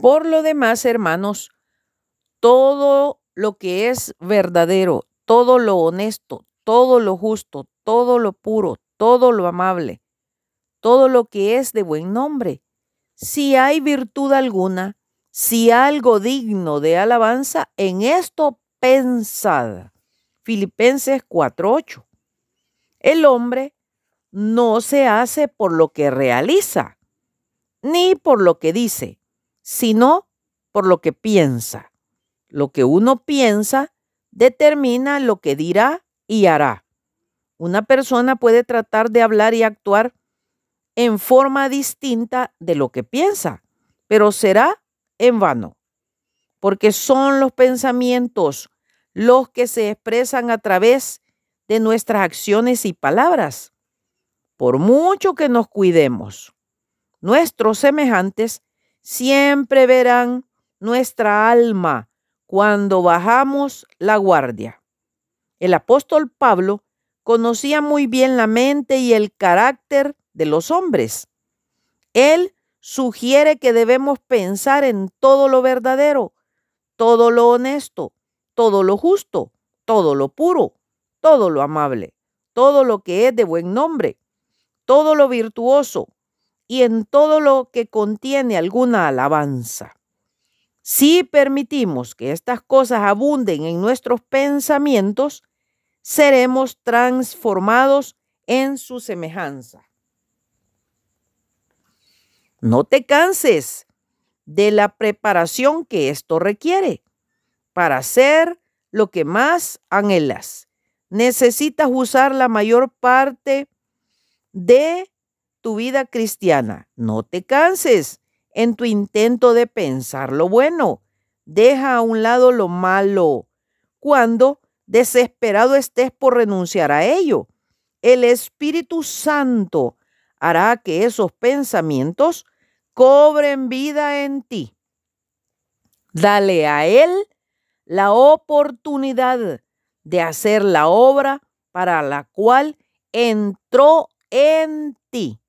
Por lo demás, hermanos, todo lo que es verdadero, todo lo honesto, todo lo justo, todo lo puro, todo lo amable, todo lo que es de buen nombre. Si hay virtud alguna, si algo digno de alabanza, en esto pensad. Filipenses 4:8. El hombre no se hace por lo que realiza, ni por lo que dice, sino por lo que piensa. Lo que uno piensa determina lo que dirá y hará. Una persona puede tratar de hablar y actuar en forma distinta de lo que piensa, pero será en vano, porque son los pensamientos los que se expresan a través de nuestras acciones y palabras. Por mucho que nos cuidemos, nuestros semejantes siempre verán nuestra alma cuando bajamos la guardia. El apóstol Pablo conocía muy bien la mente y el carácter de los hombres. Él sugiere que debemos pensar en todo lo verdadero, todo lo honesto, todo lo justo, todo lo puro, todo lo amable, todo lo que es de buen nombre, todo lo virtuoso y en todo lo que contiene alguna alabanza. Si permitimos que estas cosas abunden en nuestros pensamientos, seremos transformados en su semejanza. No te canses de la preparación que esto requiere para hacer lo que más anhelas. Necesitas usar la mayor parte de tu vida cristiana. No te canses en tu intento de pensar lo bueno. Deja a un lado lo malo. Cuando desesperado estés por renunciar a ello, el Espíritu Santo hará que esos pensamientos cobren vida en ti. Dale a Él la oportunidad de hacer la obra para la cual entró en ti.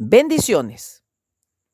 Bendiciones.